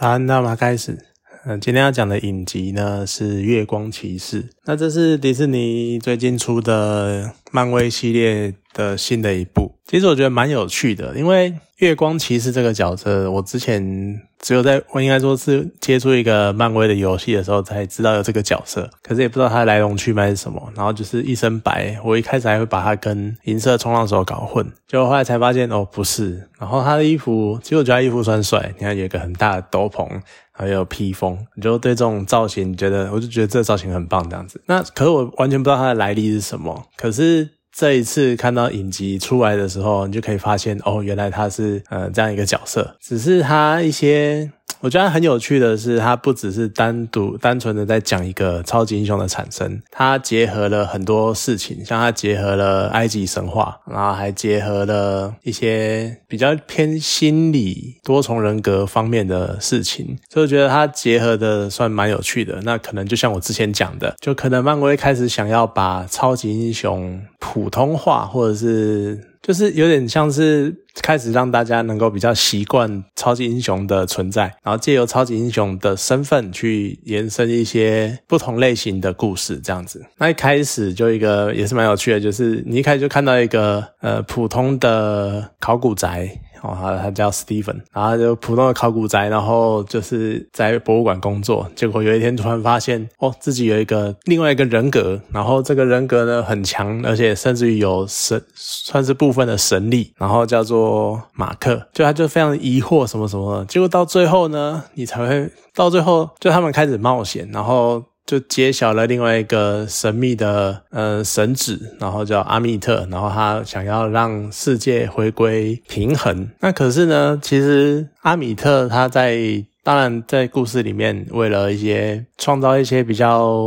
好，那我们开始。嗯，今天要讲的影集呢是《月光骑士》。那这是迪士尼最近出的漫威系列的新的一部。其实我觉得蛮有趣的，因为月光骑士这个角色，我之前只有在我应该说是接触一个漫威的游戏的时候才知道有这个角色，可是也不知道他的来龙去脉是什么。然后就是一身白，我一开始还会把他跟银色冲浪手搞混，结果后来才发现哦不是。然后他的衣服，其实我觉得衣服算帅，你看有一个很大的斗篷。还有披风，你就对这种造型觉得，我就觉得这造型很棒，这样子。那可是我完全不知道它的来历是什么。可是这一次看到影集出来的时候，你就可以发现，哦，原来他是呃这样一个角色，只是他一些。我觉得很有趣的是，它不只是单独单纯的在讲一个超级英雄的产生，它结合了很多事情，像它结合了埃及神话，然后还结合了一些比较偏心理、多重人格方面的事情，所以我觉得它结合的算蛮有趣的。那可能就像我之前讲的，就可能漫威开始想要把超级英雄普通话，或者是。就是有点像是开始让大家能够比较习惯超级英雄的存在，然后借由超级英雄的身份去延伸一些不同类型的故事，这样子。那一开始就一个也是蛮有趣的，就是你一开始就看到一个呃普通的考古宅。哦，他他叫 Steven，然后就普通的考古宅，然后就是在博物馆工作。结果有一天突然发现，哦，自己有一个另外一个人格，然后这个人格呢很强，而且甚至于有神，算是部分的神力。然后叫做马克，就他就非常疑惑什么什么。结果到最后呢，你才会到最后，就他们开始冒险，然后。就揭晓了另外一个神秘的呃神子，然后叫阿密特，然后他想要让世界回归平衡。那可是呢，其实阿米特他在当然在故事里面，为了一些创造一些比较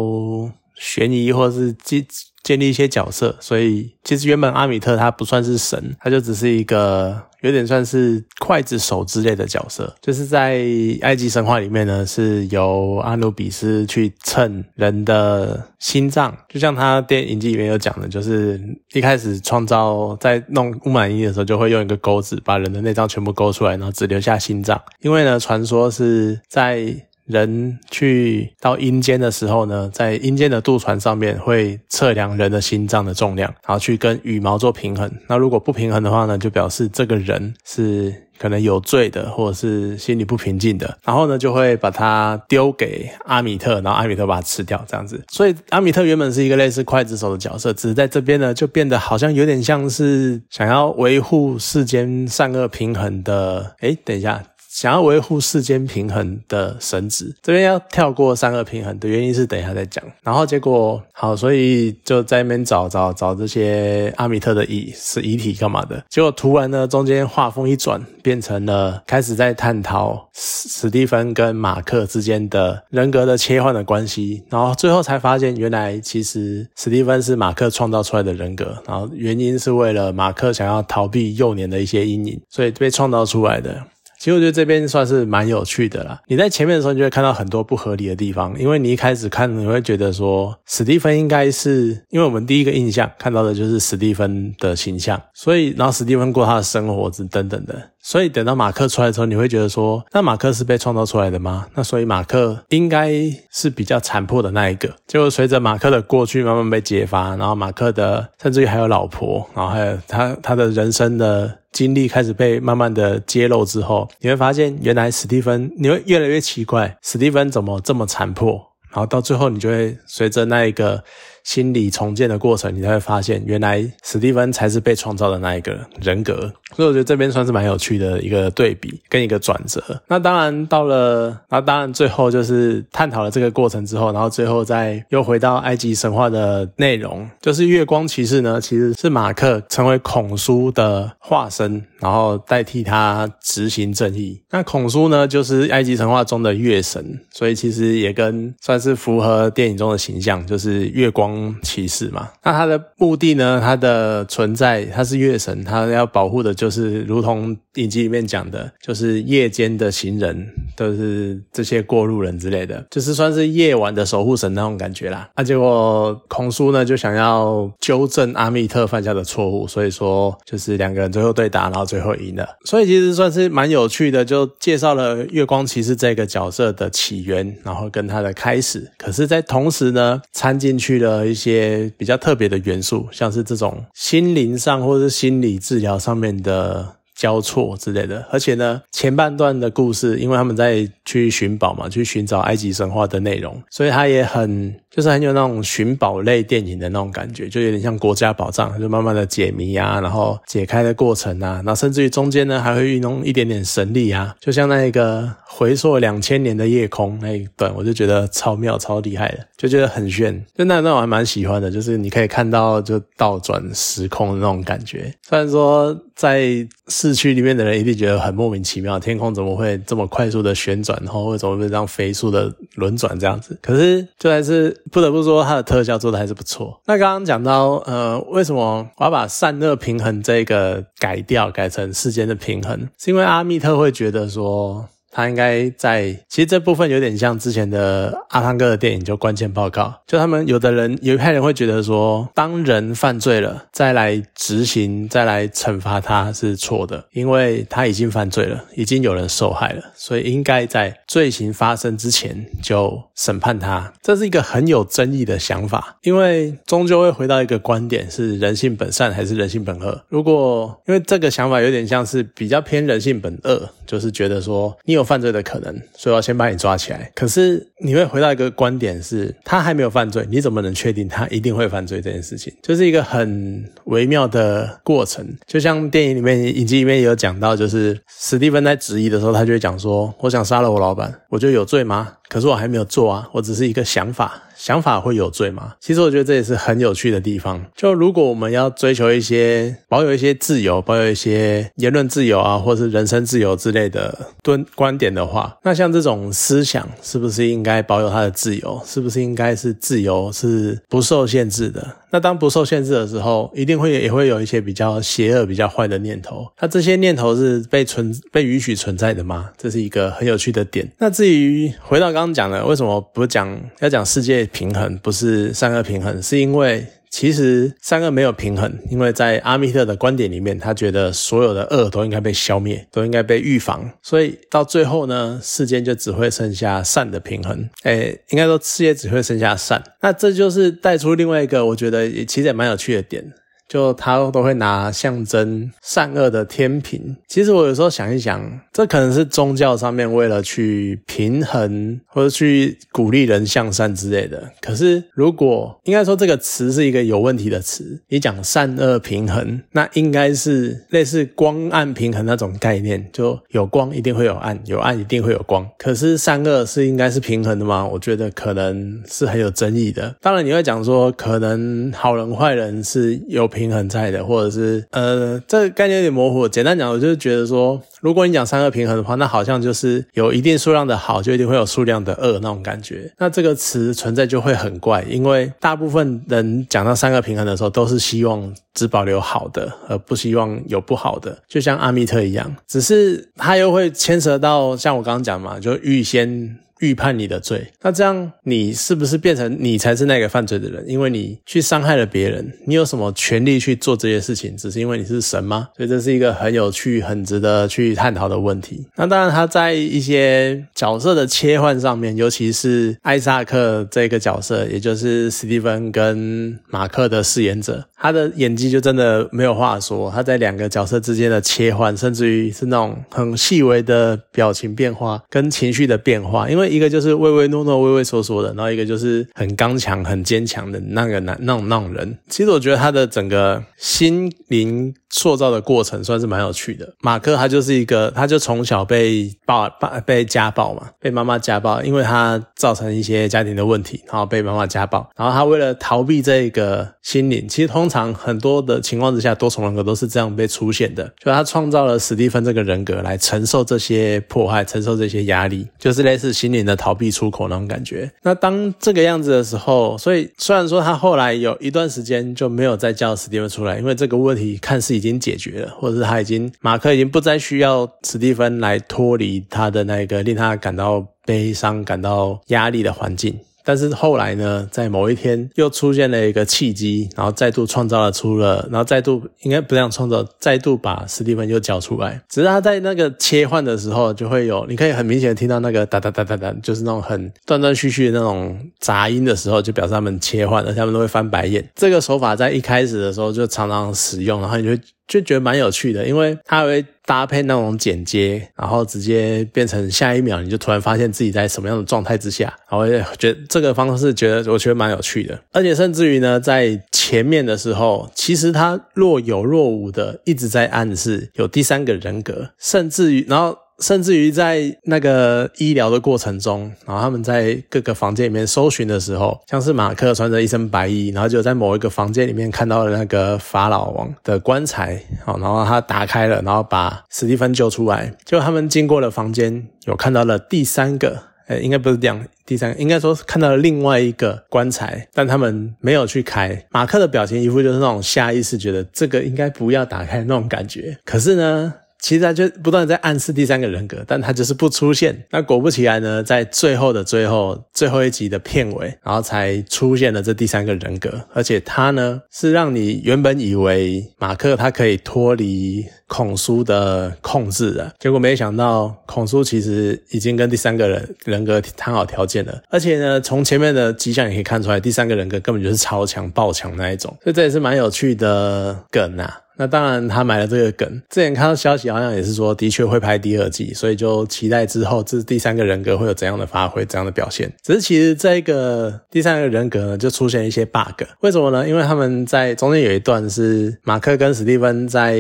悬疑或是激建立一些角色，所以其实原本阿米特他不算是神，他就只是一个。有点算是刽子手之类的角色，就是在埃及神话里面呢，是由阿努比斯去称人的心脏，就像他电影集里面有讲的，就是一开始创造在弄乌满伊的时候，就会用一个钩子把人的内脏全部勾出来，然后只留下心脏，因为呢，传说是在。人去到阴间的时候呢，在阴间的渡船上面会测量人的心脏的重量，然后去跟羽毛做平衡。那如果不平衡的话呢，就表示这个人是可能有罪的，或者是心里不平静的。然后呢，就会把它丢给阿米特，然后阿米特把它吃掉，这样子。所以阿米特原本是一个类似刽子手的角色，只是在这边呢，就变得好像有点像是想要维护世间善恶平衡的。哎，等一下。想要维护世间平衡的神子，这边要跳过三个平衡的原因是等一下再讲。然后结果好，所以就在那边找找找这些阿米特的遗是遗体干嘛的？结果突然呢，中间画风一转，变成了开始在探讨史蒂芬跟马克之间的人格的切换的关系。然后最后才发现，原来其实史蒂芬是马克创造出来的人格，然后原因是为了马克想要逃避幼年的一些阴影，所以被创造出来的。其实我觉得这边算是蛮有趣的啦。你在前面的时候，你就会看到很多不合理的地方，因为你一开始看，你会觉得说史蒂芬应该是，因为我们第一个印象看到的就是史蒂芬的形象，所以然后史蒂芬过他的生活等等等的，所以等到马克出来的时候，你会觉得说，那马克是被创造出来的吗？那所以马克应该是比较残破的那一个。结果随着马克的过去慢慢被揭发，然后马克的甚至于还有老婆，然后还有他他的人生的。经历开始被慢慢的揭露之后，你会发现原来史蒂芬，你会越来越奇怪，史蒂芬怎么这么残破？然后到最后，你就会随着那一个。心理重建的过程，你才会发现，原来史蒂芬才是被创造的那一个人格。所以我觉得这边算是蛮有趣的一个对比跟一个转折。那当然到了，那当然最后就是探讨了这个过程之后，然后最后再又回到埃及神话的内容，就是月光骑士呢，其实是马克成为孔苏的化身，然后代替他执行正义。那孔苏呢，就是埃及神话中的月神，所以其实也跟算是符合电影中的形象，就是月光。骑士嘛。那他的目的呢？他的存在，他是月神，他要保护的就是如同影集里面讲的，就是夜间的行人，都是这些过路人之类的，就是算是夜晚的守护神那种感觉啦。那结果孔叔呢就想要纠正阿密特犯下的错误，所以说就是两个人最后对打，然后最后赢了。所以其实算是蛮有趣的，就介绍了月光骑士这个角色的起源，然后跟他的开始。可是，在同时呢，掺进去了一些比较特别的元素，像是这种心灵上或者是心理治疗上面的。呃交错之类的，而且呢，前半段的故事，因为他们在去寻宝嘛，去寻找埃及神话的内容，所以他也很就是很有那种寻宝类电影的那种感觉，就有点像国家宝藏，就慢慢的解谜啊，然后解开的过程啊，那甚至于中间呢还会运用一点点神力啊，就像那一个回溯两千年的夜空那一段，我就觉得超妙超厉害的，就觉得很炫，就那段我还蛮喜欢的，就是你可以看到就倒转时空的那种感觉，虽然说在。市区里面的人一定觉得很莫名其妙，天空怎么会这么快速的旋转，然后为什么会这样飞速的轮转这样子？可是就还是不得不说，它的特效做的还是不错。那刚刚讲到，呃，为什么我要把散热平衡这个改掉，改成世间的平衡？是因为阿密特会觉得说。他应该在，其实这部分有点像之前的阿汤哥的电影，就关键报告。就他们有的人有一派人会觉得说，当人犯罪了，再来执行，再来惩罚他是错的，因为他已经犯罪了，已经有人受害了，所以应该在罪行发生之前就审判他。这是一个很有争议的想法，因为终究会回到一个观点：是人性本善还是人性本恶？如果因为这个想法有点像是比较偏人性本恶，就是觉得说你有犯罪的可能，所以我要先把你抓起来。可是你会回到一个观点，是他还没有犯罪，你怎么能确定他一定会犯罪这件事情？就是一个很微妙的过程。就像电影里面、影集里面也有讲到，就是史蒂芬在质疑的时候，他就会讲说：“我想杀了我老板，我就有罪吗？可是我还没有做啊，我只是一个想法。”想法会有罪吗？其实我觉得这也是很有趣的地方。就如果我们要追求一些保有一些自由，保有一些言论自由啊，或是人身自由之类的蹲观点的话，那像这种思想是不是应该保有它的自由？是不是应该是自由是不受限制的？那当不受限制的时候，一定会也会有一些比较邪恶、比较坏的念头。那这些念头是被存被允许存在的吗？这是一个很有趣的点。那至于回到刚刚讲的，为什么不讲要讲世界平衡，不是善恶平衡？是因为。其实三恶没有平衡，因为在阿密特的观点里面，他觉得所有的恶都应该被消灭，都应该被预防，所以到最后呢，世间就只会剩下善的平衡。哎，应该说世界只会剩下善。那这就是带出另外一个，我觉得也其实也蛮有趣的点。就他都会拿象征善恶的天平。其实我有时候想一想，这可能是宗教上面为了去平衡或者去鼓励人向善之类的。可是如果应该说这个词是一个有问题的词，你讲善恶平衡，那应该是类似光暗平衡那种概念，就有光一定会有暗，有暗一定会有光。可是善恶是应该是平衡的吗？我觉得可能是很有争议的。当然你会讲说，可能好人坏人是有平。衡在的，或者是呃，这个概念有点模糊。简单讲，我就是觉得说，如果你讲三二平衡的话，那好像就是有一定数量的好，就一定会有数量的恶那种感觉。那这个词存在就会很怪，因为大部分人讲到三个平衡的时候，都是希望只保留好的，而不希望有不好的。就像阿密特一样，只是他又会牵涉到像我刚刚讲嘛，就预先。预判你的罪，那这样你是不是变成你才是那个犯罪的人？因为你去伤害了别人，你有什么权利去做这些事情？只是因为你是神吗？所以这是一个很有趣、很值得去探讨的问题。那当然，他在一些角色的切换上面，尤其是艾萨克这个角色，也就是史蒂芬跟马克的饰演者，他的演技就真的没有话说。他在两个角色之间的切换，甚至于是那种很细微的表情变化跟情绪的变化，因为。一个就是唯唯诺诺、畏畏缩缩的，然后一个就是很刚强、很坚强的那个男那种那种人。其实我觉得他的整个心灵塑造的过程算是蛮有趣的。马克他就是一个，他就从小被暴暴被家暴嘛，被妈妈家暴，因为他造成一些家庭的问题，然后被妈妈家暴。然后他为了逃避这个心灵，其实通常很多的情况之下，多重人格都是这样被出现的。就他创造了史蒂芬这个人格来承受这些迫害，承受这些压力，就是类似心。年的逃避出口那种感觉。那当这个样子的时候，所以虽然说他后来有一段时间就没有再叫史蒂芬出来，因为这个问题看似已经解决了，或者是他已经马克已经不再需要史蒂芬来脱离他的那个令他感到悲伤、感到压力的环境。但是后来呢，在某一天又出现了一个契机，然后再度创造了出了，然后再度应该不这样创造，再度把史蒂芬又叫出来。只是他在那个切换的时候，就会有你可以很明显的听到那个哒哒哒哒哒，就是那种很断断续续的那种杂音的时候，就表示他们切换，而且他们都会翻白眼。这个手法在一开始的时候就常常使用，然后你就。就觉得蛮有趣的，因为它会搭配那种剪接，然后直接变成下一秒你就突然发现自己在什么样的状态之下，然后觉得这个方式觉得我觉得蛮有趣的，而且甚至于呢，在前面的时候，其实它若有若无的一直在暗示有第三个人格，甚至于然后。甚至于在那个医疗的过程中，然后他们在各个房间里面搜寻的时候，像是马克穿着一身白衣，然后就在某一个房间里面看到了那个法老王的棺材，好，然后他打开了，然后把史蒂芬救出来。就他们经过了房间，有看到了第三个，呃，应该不是这样，第三个应该说看到了另外一个棺材，但他们没有去开。马克的表情一副就是那种下意识觉得这个应该不要打开那种感觉，可是呢？其实他就不断在暗示第三个人格，但他就是不出现。那果不其然呢，在最后的最后最后一集的片尾，然后才出现了这第三个人格，而且他呢是让你原本以为马克他可以脱离孔苏的控制的，结果没想到孔苏其实已经跟第三个人人格谈好条件了。而且呢，从前面的迹象也可以看出来，第三个人格根本就是超强爆强那一种，所以这也是蛮有趣的梗啊。那当然，他买了这个梗。之前看到消息，好像也是说，的确会拍第二季，所以就期待之后这第三个人格会有怎样的发挥、怎样的表现。只是其实这一个第三个人格呢，就出现一些 bug。为什么呢？因为他们在中间有一段是马克跟史蒂芬在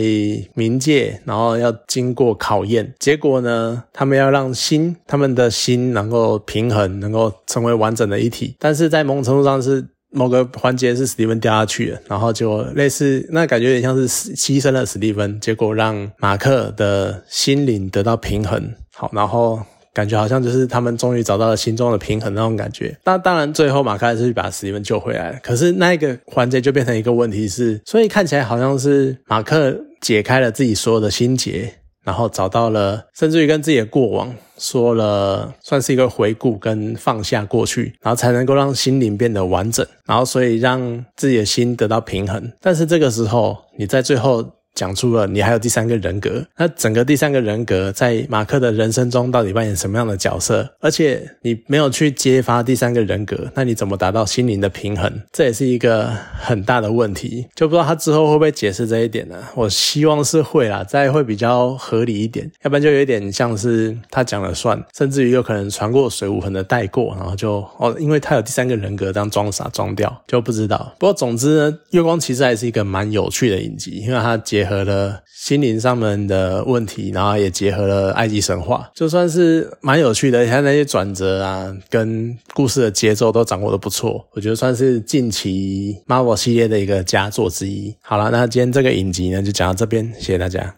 冥界，然后要经过考验，结果呢，他们要让心，他们的心能够平衡，能够成为完整的一体。但是在某种程度上是。某个环节是史蒂芬掉下去了，然后就类似那感觉有点像是牺牲了史蒂芬，结果让马克的心灵得到平衡。好，然后感觉好像就是他们终于找到了心中的平衡那种感觉。那当然，最后马克还是去把史蒂芬救回来了。可是那一个环节就变成一个问题是，所以看起来好像是马克解开了自己所有的心结。然后找到了，甚至于跟自己的过往说了，算是一个回顾跟放下过去，然后才能够让心灵变得完整，然后所以让自己的心得到平衡。但是这个时候，你在最后。讲出了你还有第三个人格，那整个第三个人格在马克的人生中到底扮演什么样的角色？而且你没有去揭发第三个人格，那你怎么达到心灵的平衡？这也是一个很大的问题，就不知道他之后会不会解释这一点呢？我希望是会啦，再会比较合理一点，要不然就有点像是他讲了算，甚至于有可能传过水无痕的带过，然后就哦，因为他有第三个人格，这样装傻装掉就不知道。不过总之呢，月光其实还是一个蛮有趣的影集，因为它结。结合了心灵上面的问题，然后也结合了埃及神话，就算是蛮有趣的。你看那些转折啊，跟故事的节奏都掌握的不错，我觉得算是近期 Marvel 系列的一个佳作之一。好了，那今天这个影集呢，就讲到这边，谢谢大家。